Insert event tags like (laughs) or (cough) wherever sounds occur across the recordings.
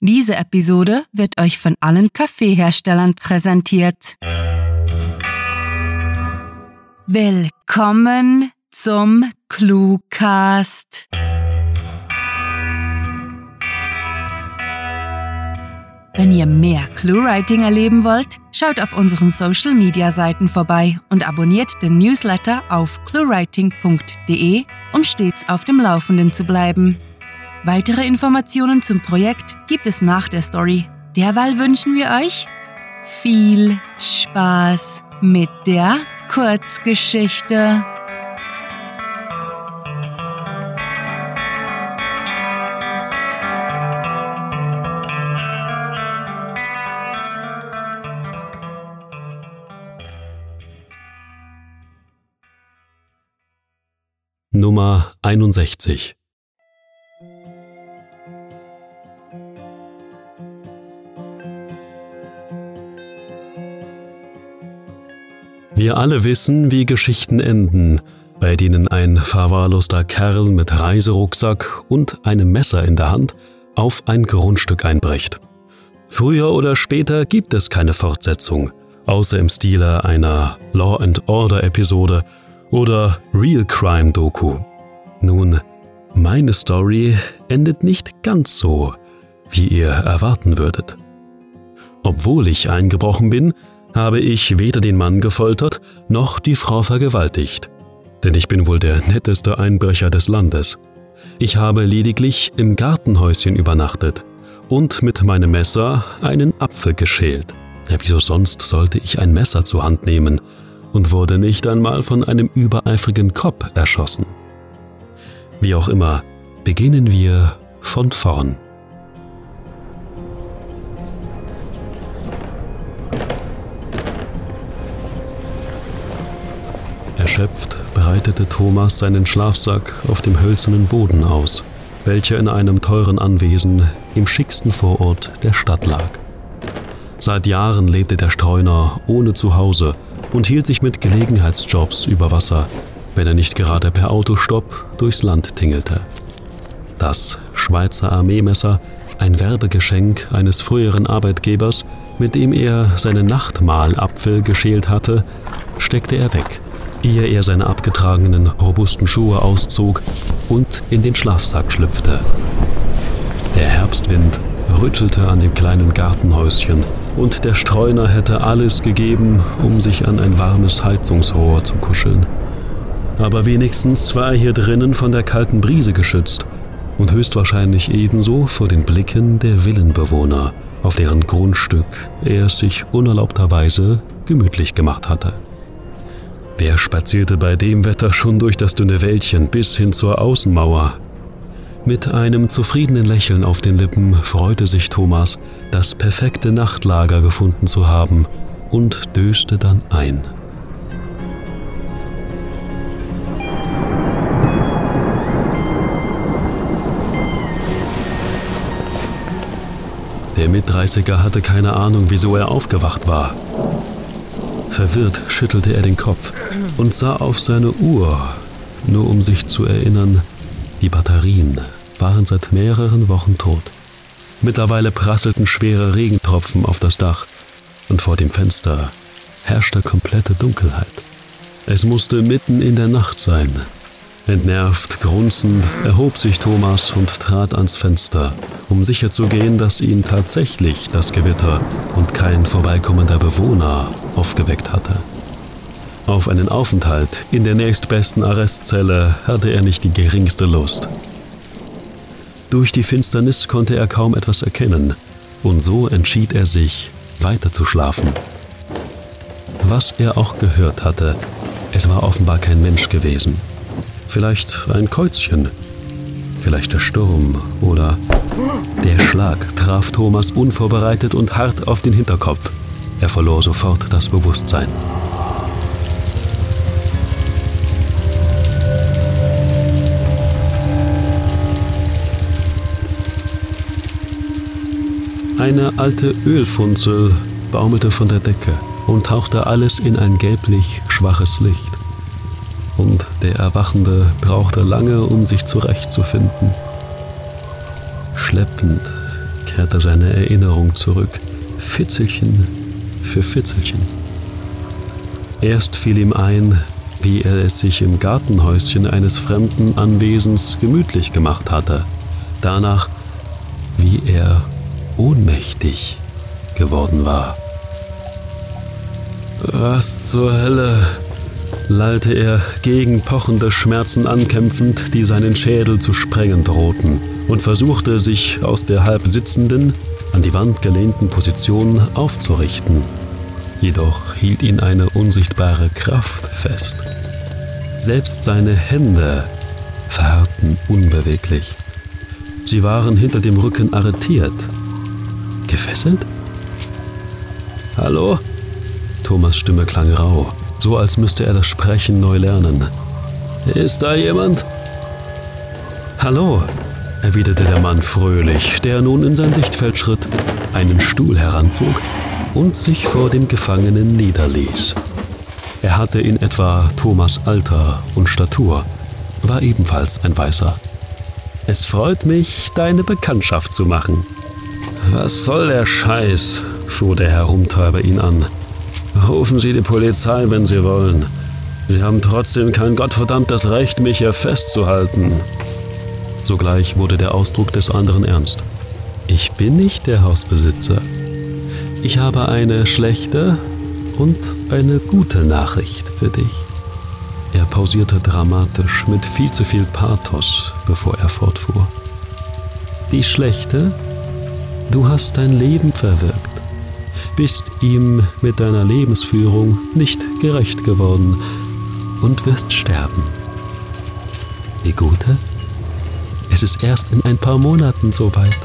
Diese Episode wird euch von allen Kaffeeherstellern präsentiert. Willkommen zum Cluecast. Wenn ihr mehr Cluewriting erleben wollt, schaut auf unseren Social Media Seiten vorbei und abonniert den Newsletter auf cluewriting.de, um stets auf dem Laufenden zu bleiben. Weitere Informationen zum Projekt gibt es nach der Story. Derweil wünschen wir euch viel Spaß mit der Kurzgeschichte. Nummer 61 Wir alle wissen, wie Geschichten enden, bei denen ein verwahrloster Kerl mit Reiserucksack und einem Messer in der Hand auf ein Grundstück einbricht. Früher oder später gibt es keine Fortsetzung, außer im Stile einer Law and Order Episode oder Real Crime Doku. Nun, meine Story endet nicht ganz so, wie ihr erwarten würdet. Obwohl ich eingebrochen bin, habe ich weder den Mann gefoltert noch die Frau vergewaltigt. Denn ich bin wohl der netteste Einbrecher des Landes. Ich habe lediglich im Gartenhäuschen übernachtet und mit meinem Messer einen Apfel geschält. Ja, wieso sonst sollte ich ein Messer zur Hand nehmen und wurde nicht einmal von einem übereifrigen Kopf erschossen. Wie auch immer, beginnen wir von vorn. Erschöpft breitete Thomas seinen Schlafsack auf dem hölzernen Boden aus, welcher in einem teuren Anwesen im schicksten Vorort der Stadt lag. Seit Jahren lebte der Streuner ohne Zuhause und hielt sich mit Gelegenheitsjobs über Wasser, wenn er nicht gerade per Autostopp durchs Land tingelte. Das Schweizer Armeemesser, ein Werbegeschenk eines früheren Arbeitgebers, mit dem er seinen Nachtmahlapfel geschält hatte, steckte er weg ehe er seine abgetragenen, robusten Schuhe auszog und in den Schlafsack schlüpfte. Der Herbstwind rüttelte an dem kleinen Gartenhäuschen und der Streuner hätte alles gegeben, um sich an ein warmes Heizungsrohr zu kuscheln. Aber wenigstens war er hier drinnen von der kalten Brise geschützt und höchstwahrscheinlich ebenso vor den Blicken der Villenbewohner, auf deren Grundstück er es sich unerlaubterweise gemütlich gemacht hatte. Wer spazierte bei dem Wetter schon durch das dünne Wäldchen bis hin zur Außenmauer? Mit einem zufriedenen Lächeln auf den Lippen freute sich Thomas, das perfekte Nachtlager gefunden zu haben und döste dann ein. Der Mitdreißiger hatte keine Ahnung, wieso er aufgewacht war. Verwirrt schüttelte er den Kopf und sah auf seine Uhr, nur um sich zu erinnern, die Batterien waren seit mehreren Wochen tot. Mittlerweile prasselten schwere Regentropfen auf das Dach und vor dem Fenster herrschte komplette Dunkelheit. Es musste mitten in der Nacht sein. Entnervt, grunzend erhob sich Thomas und trat ans Fenster, um sicherzugehen, dass ihn tatsächlich das Gewitter und kein vorbeikommender Bewohner aufgeweckt hatte. Auf einen Aufenthalt in der nächstbesten Arrestzelle hatte er nicht die geringste Lust. Durch die Finsternis konnte er kaum etwas erkennen, und so entschied er sich, weiter zu schlafen. Was er auch gehört hatte, es war offenbar kein Mensch gewesen. Vielleicht ein Käuzchen, vielleicht der Sturm oder der Schlag traf Thomas unvorbereitet und hart auf den Hinterkopf. Er verlor sofort das Bewusstsein. Eine alte Ölfunzel baumelte von der Decke und tauchte alles in ein gelblich schwaches Licht. Und der Erwachende brauchte lange, um sich zurechtzufinden. Schleppend kehrte seine Erinnerung zurück, Fitzelchen für Fitzelchen. Erst fiel ihm ein, wie er es sich im Gartenhäuschen eines fremden Anwesens gemütlich gemacht hatte. Danach, wie er ohnmächtig geworden war. Was zur Hölle? Lallte er gegen pochende Schmerzen ankämpfend, die seinen Schädel zu sprengen drohten, und versuchte sich aus der halb sitzenden, an die Wand gelehnten Position aufzurichten. Jedoch hielt ihn eine unsichtbare Kraft fest. Selbst seine Hände verharrten unbeweglich. Sie waren hinter dem Rücken arretiert. Gefesselt? Hallo? Thomas Stimme klang rau, so als müsste er das Sprechen neu lernen. Ist da jemand? Hallo, erwiderte der Mann fröhlich, der nun in sein Sichtfeld schritt, einen Stuhl heranzog und sich vor dem Gefangenen niederließ. Er hatte in etwa Thomas Alter und Statur, war ebenfalls ein Weißer. Es freut mich, deine Bekanntschaft zu machen. Was soll der Scheiß? fuhr der Herumtreiber ihn an. Rufen Sie die Polizei, wenn Sie wollen. Sie haben trotzdem kein gottverdammtes Recht, mich hier festzuhalten. Sogleich wurde der Ausdruck des anderen ernst. Ich bin nicht der Hausbesitzer. Ich habe eine schlechte und eine gute Nachricht für dich. Er pausierte dramatisch mit viel zu viel Pathos, bevor er fortfuhr. Die schlechte? Du hast dein Leben verwirkt, bist ihm mit deiner Lebensführung nicht gerecht geworden und wirst sterben. Die gute? Es ist erst in ein paar Monaten soweit,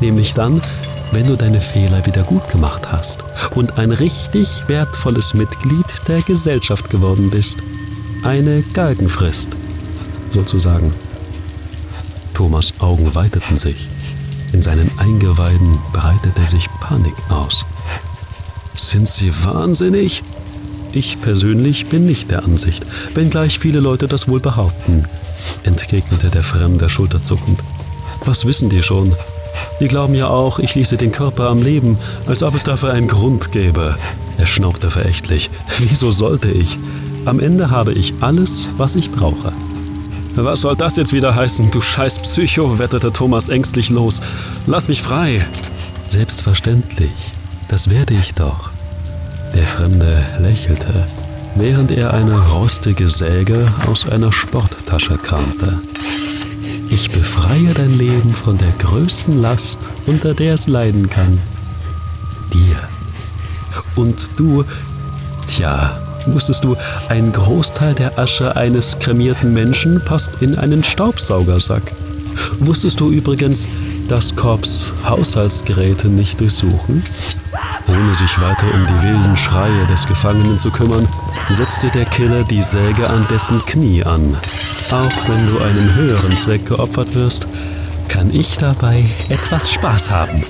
nämlich dann, wenn du deine Fehler wieder gut gemacht hast und ein richtig wertvolles Mitglied der Gesellschaft geworden bist. Eine Galgenfrist, sozusagen. Thomas Augen weiteten sich. In seinen Eingeweiden breitete sich Panik aus. Sind Sie wahnsinnig? Ich persönlich bin nicht der Ansicht, wenngleich viele Leute das wohl behaupten entgegnete der Fremde schulterzuckend. Was wissen die schon? Die glauben ja auch, ich ließe den Körper am Leben, als ob es dafür einen Grund gäbe. Er schnaubte verächtlich. (laughs) Wieso sollte ich? Am Ende habe ich alles, was ich brauche. Was soll das jetzt wieder heißen, du scheiß Psycho? wetterte Thomas ängstlich los. Lass mich frei. Selbstverständlich. Das werde ich doch. Der Fremde lächelte während er eine rostige Säge aus einer Sporttasche kramte. Ich befreie dein Leben von der größten Last, unter der es leiden kann. Dir. Und du, tja, wusstest du, ein Großteil der Asche eines kremierten Menschen passt in einen Staubsaugersack. Wusstest du übrigens, dass Korps Haushaltsgeräte nicht durchsuchen? Ohne sich weiter um die wilden Schreie des Gefangenen zu kümmern, setzte der Killer die Säge an dessen Knie an. Auch wenn du einem höheren Zweck geopfert wirst, kann ich dabei etwas Spaß haben.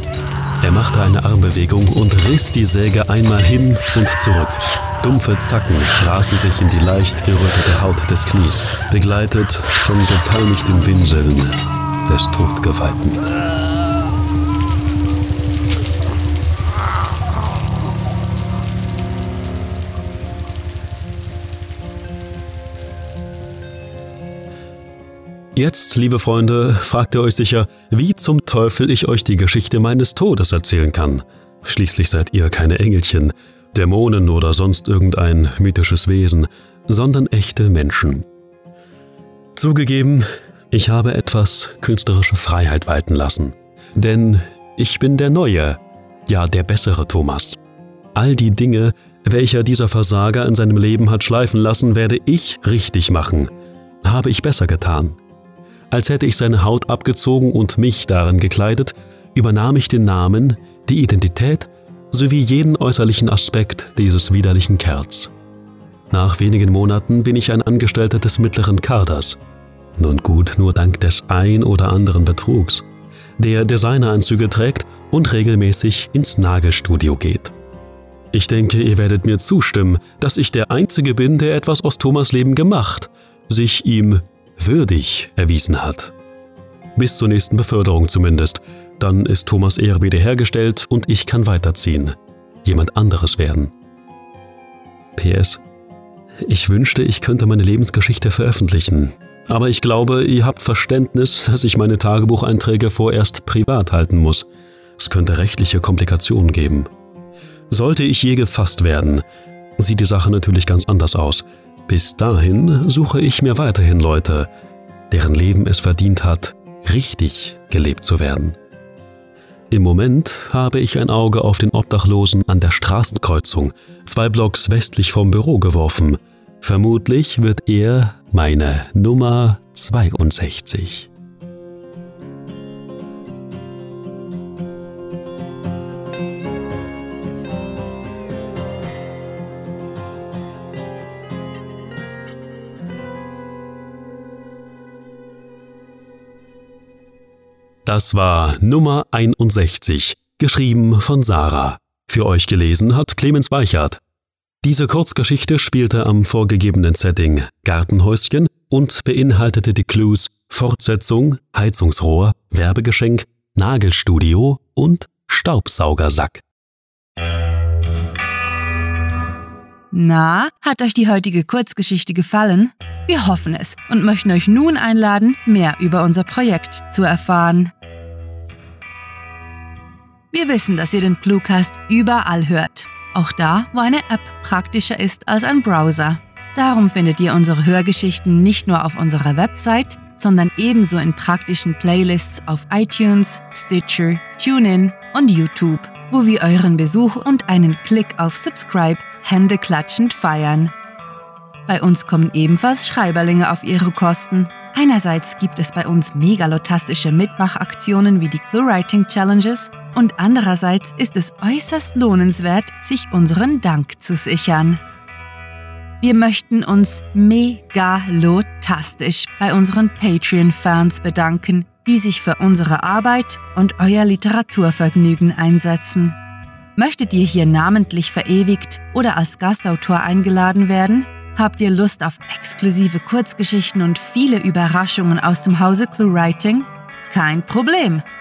Er machte eine Armbewegung und riss die Säge einmal hin und zurück. Dumpfe Zacken fraßen sich in die leicht gerötete Haut des Knies, begleitet von gepeinigtem Winseln des Todgeweihten. Jetzt, liebe Freunde, fragt ihr euch sicher, wie zum Teufel ich euch die Geschichte meines Todes erzählen kann. Schließlich seid ihr keine Engelchen, Dämonen oder sonst irgendein mythisches Wesen, sondern echte Menschen. Zugegeben, ich habe etwas künstlerische Freiheit walten lassen. Denn ich bin der neue, ja der bessere Thomas. All die Dinge, welcher dieser Versager in seinem Leben hat schleifen lassen, werde ich richtig machen. Habe ich besser getan. Als hätte ich seine Haut abgezogen und mich darin gekleidet, übernahm ich den Namen, die Identität sowie jeden äußerlichen Aspekt dieses widerlichen Kerls. Nach wenigen Monaten bin ich ein Angestellter des mittleren Kaders. Nun gut, nur dank des ein oder anderen Betrugs, der Designeranzüge trägt und regelmäßig ins Nagelstudio geht. Ich denke, ihr werdet mir zustimmen, dass ich der Einzige bin, der etwas aus Thomas Leben gemacht, sich ihm würdig erwiesen hat. Bis zur nächsten Beförderung zumindest. Dann ist Thomas Ehre wiederhergestellt und ich kann weiterziehen. Jemand anderes werden. PS. Ich wünschte, ich könnte meine Lebensgeschichte veröffentlichen. Aber ich glaube, ihr habt Verständnis, dass ich meine Tagebucheinträge vorerst privat halten muss. Es könnte rechtliche Komplikationen geben. Sollte ich je gefasst werden, sieht die Sache natürlich ganz anders aus. Bis dahin suche ich mir weiterhin Leute, deren Leben es verdient hat, richtig gelebt zu werden. Im Moment habe ich ein Auge auf den Obdachlosen an der Straßenkreuzung, zwei Blocks westlich vom Büro geworfen. Vermutlich wird er meine Nummer 62. Das war Nummer 61, geschrieben von Sarah. Für euch gelesen hat Clemens Weichert. Diese Kurzgeschichte spielte am vorgegebenen Setting Gartenhäuschen und beinhaltete die Clues Fortsetzung, Heizungsrohr, Werbegeschenk, Nagelstudio und Staubsaugersack. Na, hat euch die heutige Kurzgeschichte gefallen? Wir hoffen es und möchten euch nun einladen, mehr über unser Projekt zu erfahren. Wir wissen, dass ihr den Cluecast überall hört. Auch da, wo eine App praktischer ist als ein Browser. Darum findet ihr unsere Hörgeschichten nicht nur auf unserer Website, sondern ebenso in praktischen Playlists auf iTunes, Stitcher, TuneIn und YouTube, wo wir euren Besuch und einen Klick auf Subscribe händeklatschend feiern. Bei uns kommen ebenfalls Schreiberlinge auf ihre Kosten. Einerseits gibt es bei uns megalotastische Mitmachaktionen wie die ClueWriting Challenges und andererseits ist es äußerst lohnenswert, sich unseren Dank zu sichern. Wir möchten uns megalotastisch bei unseren Patreon-Fans bedanken, die sich für unsere Arbeit und euer Literaturvergnügen einsetzen. Möchtet ihr hier namentlich verewigt oder als Gastautor eingeladen werden? Habt ihr Lust auf exklusive Kurzgeschichten und viele Überraschungen aus dem Hause ClueWriting? Kein Problem.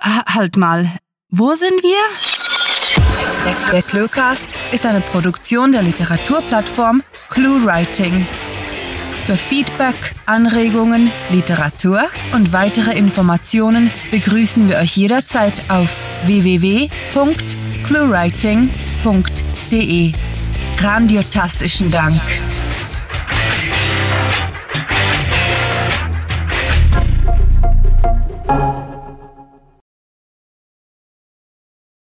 Halt mal. Wo sind wir? Der, der Cluecast ist eine Produktion der Literaturplattform ClueWriting. Für Feedback, Anregungen, Literatur und weitere Informationen begrüßen wir euch jederzeit auf www.cluewriting.de. Grandiotastischen Dank.